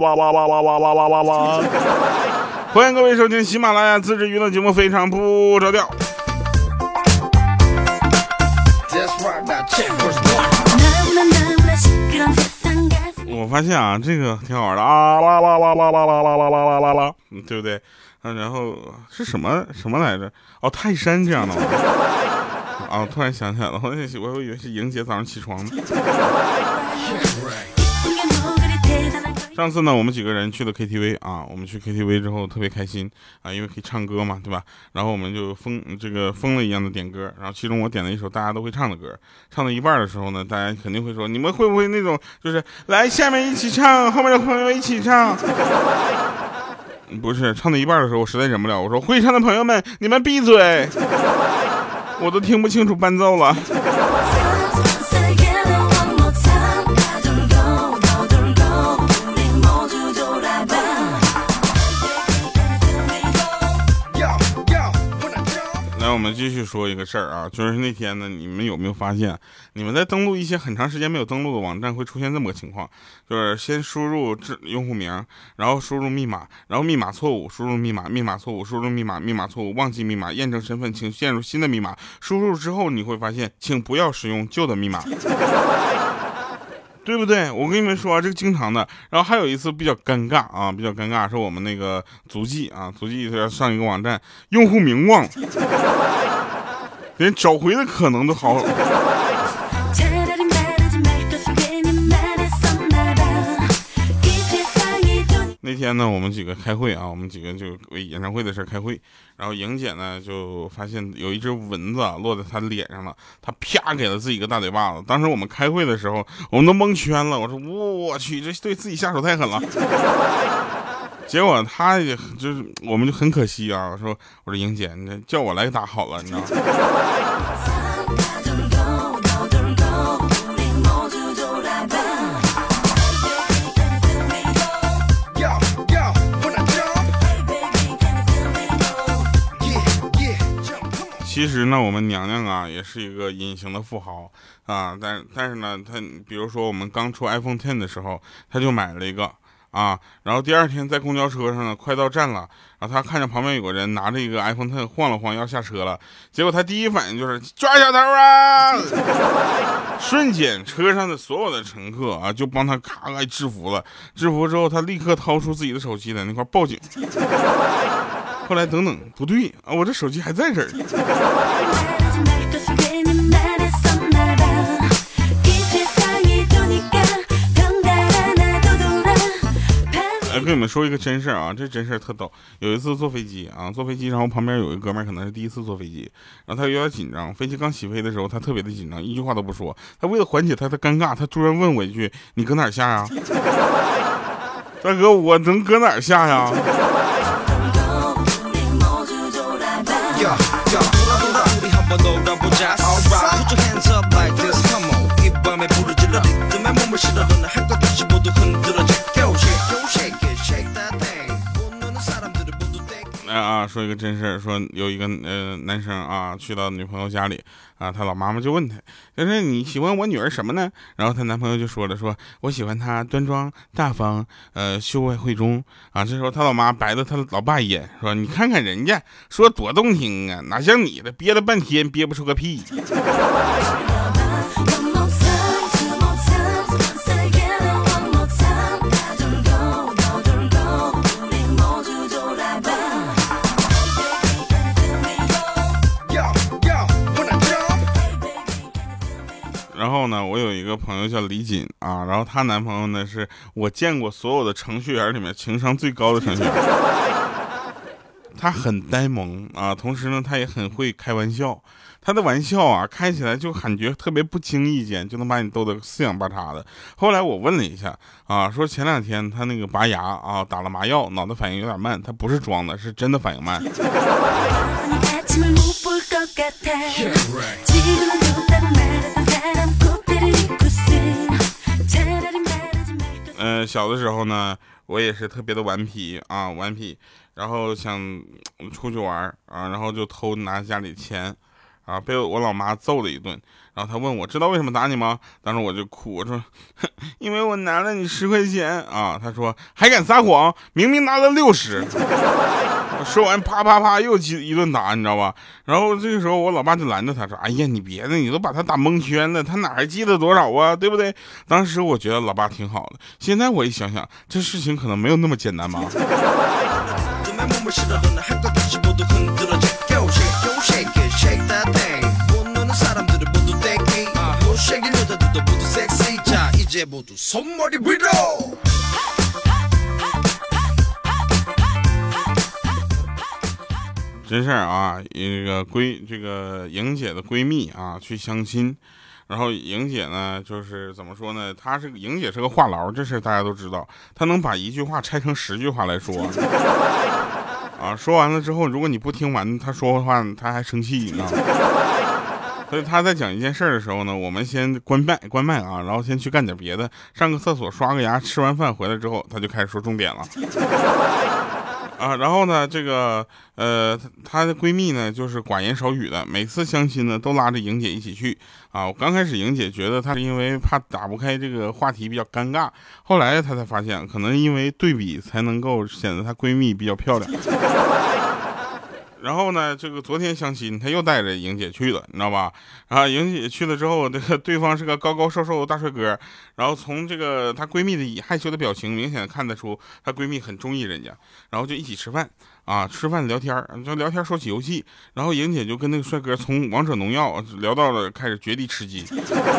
叭叭叭叭叭叭叭叭叭叭叭叭叭。欢迎各位收听喜马拉雅自制娱乐节目《非常不着调》。我发现啊，这个挺好玩的啊，啦啦啦啦啦啦啦啦啦啦啦，嗯，对不对？嗯，然后是什么什么来着？哦，泰山这样的吗？啊，突然想起来了，我我以为是莹姐早上起床呢。上次呢，我们几个人去了 KTV 啊，我们去 KTV 之后特别开心啊，因为可以唱歌嘛，对吧？然后我们就疯这个疯了一样的点歌，然后其中我点了一首大家都会唱的歌，唱到一半的时候呢，大家肯定会说，你们会不会那种就是来下面一起唱，后面的朋友一起唱？不是，唱到一半的时候我实在忍不了，我说会唱的朋友们，你们闭嘴，我都听不清楚伴奏了。继续说一个事儿啊，就是那天呢，你们有没有发现，你们在登录一些很长时间没有登录的网站，会出现这么个情况，就是先输入这用户名，然后输入密码，然后密码错误，输入密码，密码错误，输入密码，密码错误，忘记密码，验证身份，请陷入新的密码。输入之后你会发现，请不要使用旧的密码。对不对？我跟你们说，这个经常的。然后还有一次比较尴尬啊，比较尴尬，是我们那个足迹啊，足迹要上一个网站，用户名忘了，连找回的可能都好。天呢，我们几个开会啊，我们几个就为演唱会的事开会。然后莹姐呢，就发现有一只蚊子落在她脸上了，她啪给了自己一个大嘴巴子。当时我们开会的时候，我们都蒙圈了。我说我去，这对自己下手太狠了。结果她也就是，我们就很可惜啊。我说我说莹姐，你叫我来打好了，你知道吗？其实呢，我们娘娘啊，也是一个隐形的富豪啊。但但是呢，她比如说我们刚出 iPhone Ten 的时候，她就买了一个啊。然后第二天在公交车上呢，快到站了，然后她看见旁边有个人拿着一个 iPhone Ten 晃了晃要下车了，结果她第一反应就是抓小偷啊！瞬间车上的所有的乘客啊，就帮她咔咔制服了。制服之后，她立刻掏出自己的手机在那块报警。后来等等，不对啊，我这手机还在这儿。来跟你们说一个真事儿啊，这真事儿特逗。有一次坐飞机啊，坐飞机，然后旁边有一哥们儿，可能是第一次坐飞机，然后他有点紧张。飞机刚起飞的时候，他特别的紧张，一句话都不说。他为了缓解他的尴尬，他突然问我一句：“你搁哪儿下呀？”大哥，我能搁哪儿下呀？mandou o Jazz 说一个真事，说有一个呃男生啊，去到女朋友家里啊，他老妈妈就问他，就是你喜欢我女儿什么呢？然后他男朋友就说了，说我喜欢她端庄大方，呃，秀外慧中啊。这时候他老妈白了他老爸一眼，说你看看人家说多动听啊，哪像你的憋了半天憋不出个屁。我有一个朋友叫李锦啊，然后她男朋友呢是我见过所有的程序员里面情商最高的程序员。他很呆萌啊，同时呢，他也很会开玩笑。他的玩笑啊，开起来就感觉特别不经意间就能把你逗得四仰八叉的。后来我问了一下啊，说前两天他那个拔牙啊，打了麻药，脑袋反应有点慢，他不是装的，是真的反应慢。嗯，小的时候呢，我也是特别的顽皮啊，顽皮，然后想出去玩啊，然后就偷拿家里钱，啊，被我老妈揍了一顿。然后她问我知道为什么打你吗？当时我就哭，我说，因为我拿了你十块钱啊。她说还敢撒谎，明明拿了六十。说完啪啪啪又一一顿打，你知道吧？然后这个时候我老爸就拦着他说：“哎呀，你别的，你都把他打蒙圈了，他哪还记得多少啊？对不对？”当时我觉得老爸挺好的，现在我一想想，这事情可能没有那么简单吧。真事儿啊，一个闺这个莹姐的闺蜜啊去相亲，然后莹姐呢就是怎么说呢？她是莹姐是个话痨，这事大家都知道，她能把一句话拆成十句话来说。啊。说完了之后，如果你不听完他说的话，他还生气呢。所以他在讲一件事儿的时候呢，我们先关麦关麦啊，然后先去干点别的，上个厕所，刷个牙，吃完饭回来之后，他就开始说重点了。啊，然后呢，这个呃，她的闺蜜呢，就是寡言少语的，每次相亲呢，都拉着莹姐一起去。啊，我刚开始莹姐觉得她是因为怕打不开这个话题比较尴尬，后来她才发现，可能因为对比才能够显得她闺蜜比较漂亮。然后呢，这个昨天相亲，他又带着莹姐去了，你知道吧？然后莹姐去了之后，这个对方是个高高瘦瘦的大帅哥。然后从这个她闺蜜的害羞的表情，明显看得出她闺蜜很中意人家。然后就一起吃饭啊，吃饭聊天就聊天说起游戏。然后莹姐就跟那个帅哥从王者荣耀聊到了开始绝地吃鸡，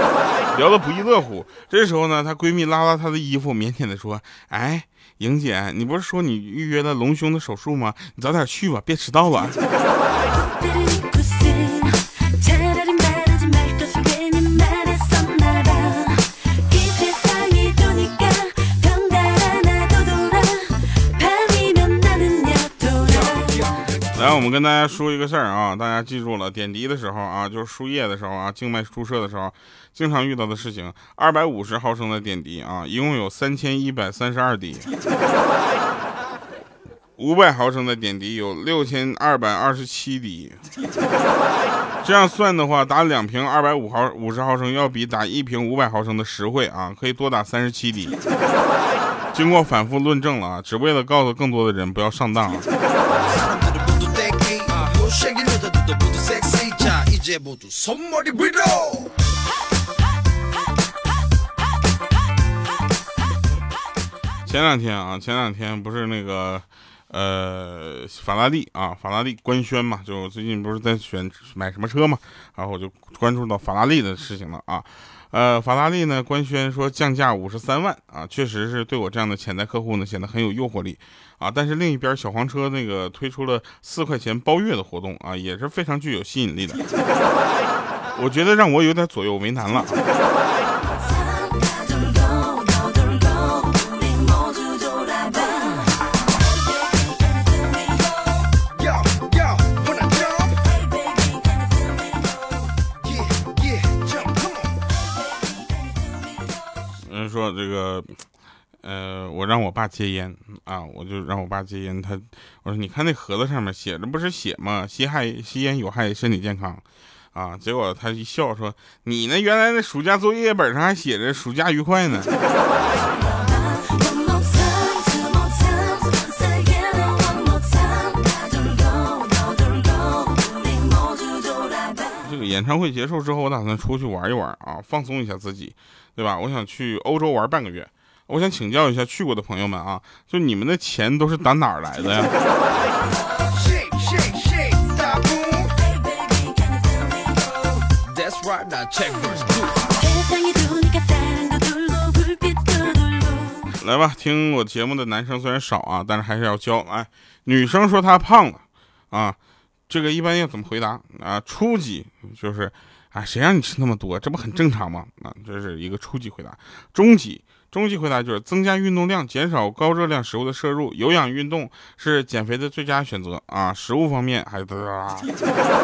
聊得不亦乐乎。这时候呢，她闺蜜拉拉她的衣服，腼腆的说：“哎。”莹姐，你不是说你预约了隆胸的手术吗？你早点去吧，别迟到了。来，我们跟大家说一个事儿啊，大家记住了，点滴的时候啊，就是输液的时候啊，静脉注射的时候。经常遇到的事情，二百五十毫升的点滴啊，一共有三千一百三十二滴；五百毫升的点滴有六千二百二十七滴。这样算的话，打两瓶二百五毫五十毫升要比打一瓶五百毫升的实惠啊，可以多打三十七滴。经过反复论证了啊，只为了告诉更多的人不要上当。前两天啊，前两天不是那个，呃，法拉利啊，法拉利官宣嘛，就最近不是在选买什么车嘛，然后我就关注到法拉利的事情了啊，呃，法拉利呢官宣说降价五十三万啊，确实是对我这样的潜在客户呢显得很有诱惑力啊，但是另一边小黄车那个推出了四块钱包月的活动啊，也是非常具有吸引力的，我觉得让我有点左右为难了。呃，我让我爸戒烟啊，我就让我爸戒烟。他我说你看那盒子上面写着不是写吗？吸害吸烟有害身体健康啊。结果他一笑说：“你那原来那暑假作业本上还写着暑假愉快呢。”演唱会结束之后，我打算出去玩一玩啊，放松一下自己。对吧？我想去欧洲玩半个月，我想请教一下去过的朋友们啊，就你们的钱都是打哪儿来的呀？来吧，听我节目的男生虽然少啊，但是还是要教。哎，女生说她胖了啊，这个一般要怎么回答啊？初级就是。啊，谁让你吃那么多？这不很正常吗？啊，这是一个初级回答。中级，中级回答就是增加运动量，减少高热量食物的摄入，有氧运动是减肥的最佳选择啊。食物方面还得。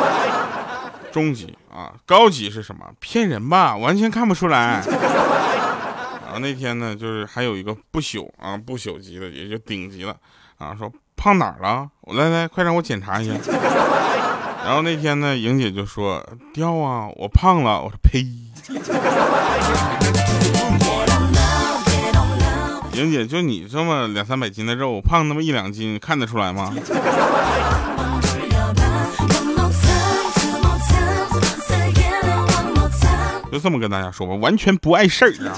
中级啊，高级是什么？骗人吧，完全看不出来。然后那天呢，就是还有一个不朽啊，不朽级的，也就顶级了啊。说胖哪儿了？我来来，快让我检查一下。然后那天呢，莹姐就说掉啊，我胖了。我说呸。莹姐，就你这么两三百斤的肉，胖那么一两斤，看得出来吗？就这么跟大家说吧，完全不碍事儿啊。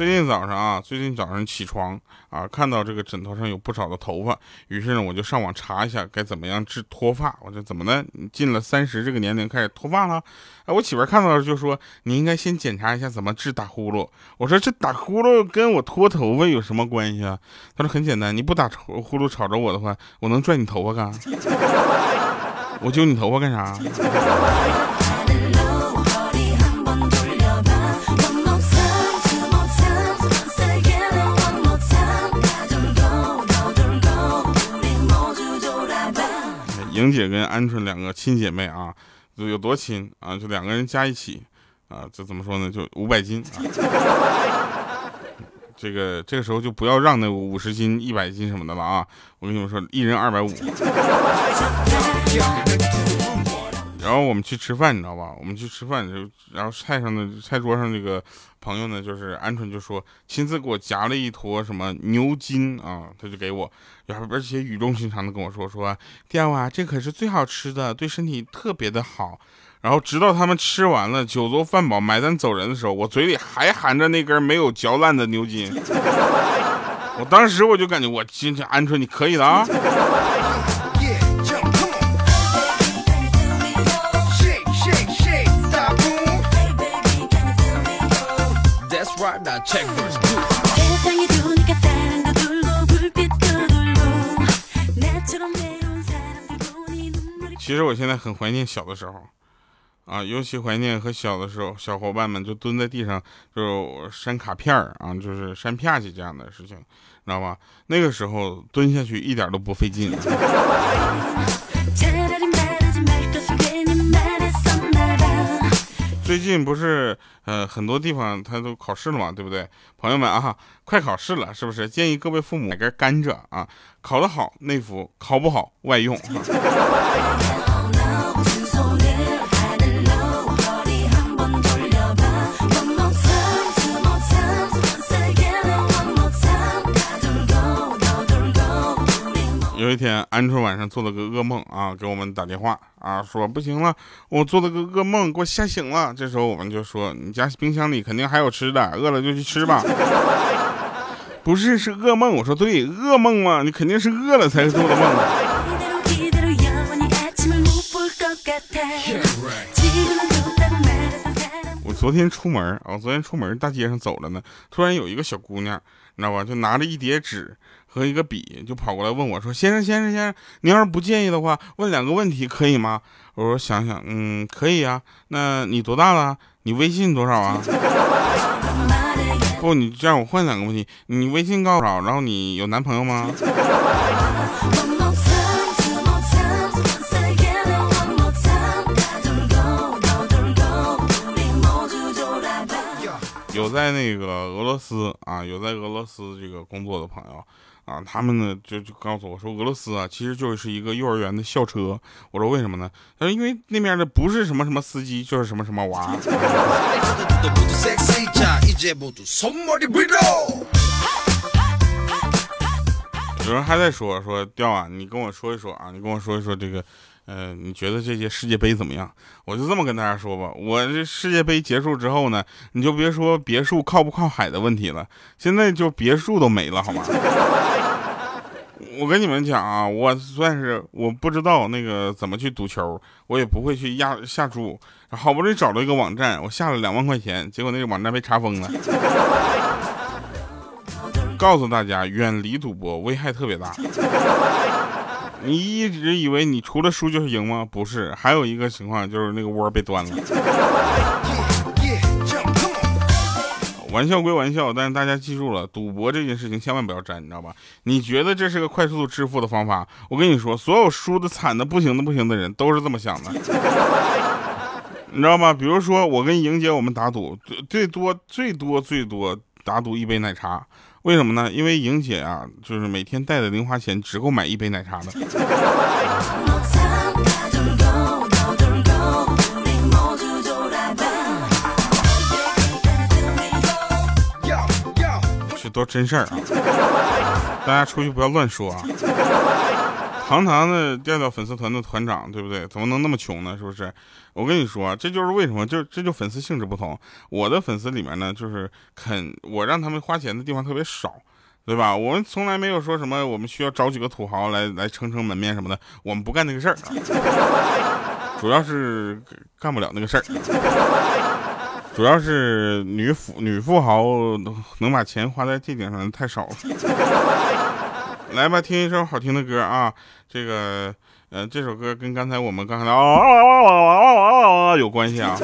最近早上啊，最近早上起床啊，看到这个枕头上有不少的头发，于是呢，我就上网查一下该怎么样治脱发。我说怎么的？进了三十这个年龄开始脱发了？哎，我媳妇看到了就说你应该先检查一下怎么治打呼噜。我说这打呼噜跟我脱头发有什么关系啊？她说很简单，你不打呼噜吵着我的话，我能拽你头发干？我揪你头发干啥？莹姐跟鹌鹑两个亲姐妹啊，就有多亲啊？就两个人加一起啊，这怎么说呢？就五百斤啊。这个这个时候就不要让那五十斤、一百斤什么的了啊！我跟你们说，一人二百五。然后我们去吃饭，你知道吧？我们去吃饭，就然后菜上的菜桌上这个朋友呢，就是鹌鹑就说亲自给我夹了一坨什么牛筋啊，他就给我，然后而且语重心长的跟我说说，掉啊，这可是最好吃的，对身体特别的好。然后直到他们吃完了，酒足饭饱，买单走人的时候，我嘴里还含着那根没有嚼烂的牛筋。我当时我就感觉我今天鹌鹑你可以的啊。其实我现在很怀念小的时候，啊，尤其怀念和小的时候，小伙伴们就蹲在地上就扇卡片儿啊，就是删片去这样的事情，知道吧？那个时候蹲下去一点都不费劲。最近不是呃很多地方他都考试了嘛，对不对？朋友们啊，快考试了，是不是？建议各位父母买根甘蔗啊，考得好内服，考不好外用。有一天，鹌鹑晚上做了个噩梦啊，给我们打电话啊，说不行了，我做了个噩梦，给我吓醒了。这时候我们就说，你家冰箱里肯定还有吃的，饿了就去吃吧。不是，是噩梦。我说对，噩梦嘛，你肯定是饿了才做的梦。我昨天出门啊，昨天出门大街上走了呢，突然有一个小姑娘，你知道吧，就拿着一叠纸。和一个笔就跑过来问我说：“先生，先生，先生，你要是不介意的话，问两个问题可以吗？”我说：“想想，嗯，可以啊。那你多大了？你微信多少啊？”不，你这样我换两个问题，你微信多少？然后你有男朋友吗？有在那个俄罗斯啊，有在俄罗斯这个工作的朋友。啊，他们呢就就告诉我说，俄罗斯啊，其实就是一个幼儿园的校车。我说为什么呢？他说因为那边的不是什么什么司机，就是什么什么娃。有人还在说说调啊，你跟我说一说啊，你跟我说一说这个，呃，你觉得这届世界杯怎么样？我就这么跟大家说吧，我这世界杯结束之后呢，你就别说别墅靠不靠海的问题了，现在就别墅都没了，好吗？我跟你们讲啊，我算是我不知道那个怎么去赌球，我也不会去压下注。好不容易找到一个网站，我下了两万块钱，结果那个网站被查封了。告诉大家，远离赌博，危害特别大。你一直以为你除了输就是赢吗？不是，还有一个情况就是那个窝被端了。玩笑归玩笑，但是大家记住了，赌博这件事情千万不要沾，你知道吧？你觉得这是个快速致富的方法？我跟你说，所有输的惨的不行的不行的人都是这么想的，你知道吗？比如说我跟莹姐我们打赌，最最多最多最多打赌一杯奶茶为什么呢？因为莹姐啊，就是每天带的零花钱只够买一杯奶茶的。这都真事儿啊！大家出去不要乱说啊！堂堂的调调粉丝团的团长，对不对？怎么能那么穷呢？是不是？我跟你说，这就是为什么，就这就粉丝性质不同。我的粉丝里面呢，就是肯我让他们花钱的地方特别少，对吧？我们从来没有说什么我们需要找几个土豪来来撑撑门面什么的，我们不干那个事儿，主要是干不了那个事儿，主要是女富女富豪能把钱花在这点上太少了。来吧，听一首好听的歌啊！这个，呃，这首歌跟刚才我们刚才的啊有关系啊。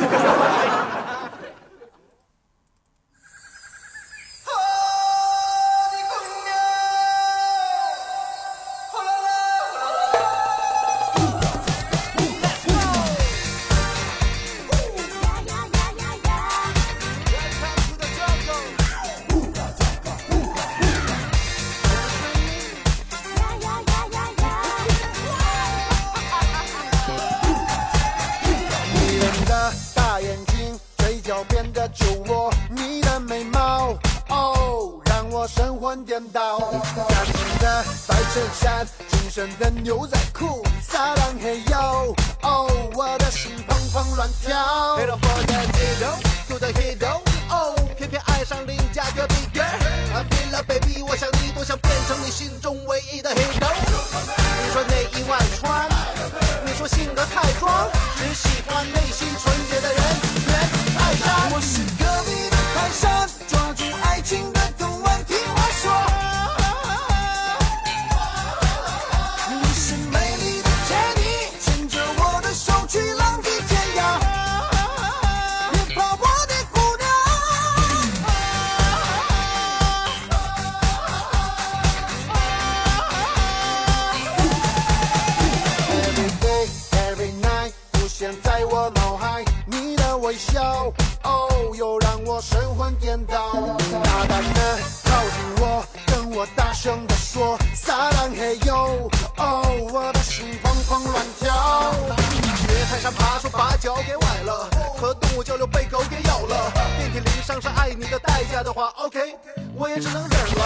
的话，OK，我也只能忍了。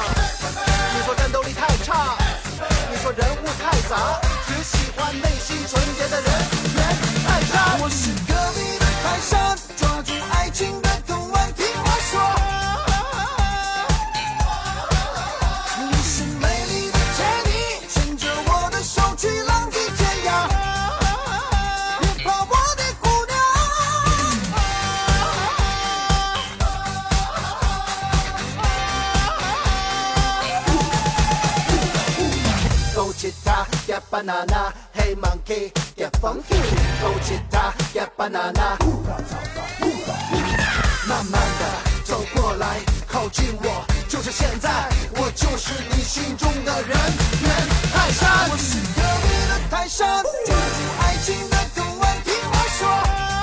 你说战斗力太差，你说人物太杂，只喜欢内心纯洁的人，人太差。我是隔壁的泰山，抓住爱情的 banana, hey monkey, get funky. 勾起，get banana。慢慢的走过来，靠近我，就是现在，我就是你心中的人猿泰山。我是隔壁的泰山，爱情的港湾，听我说。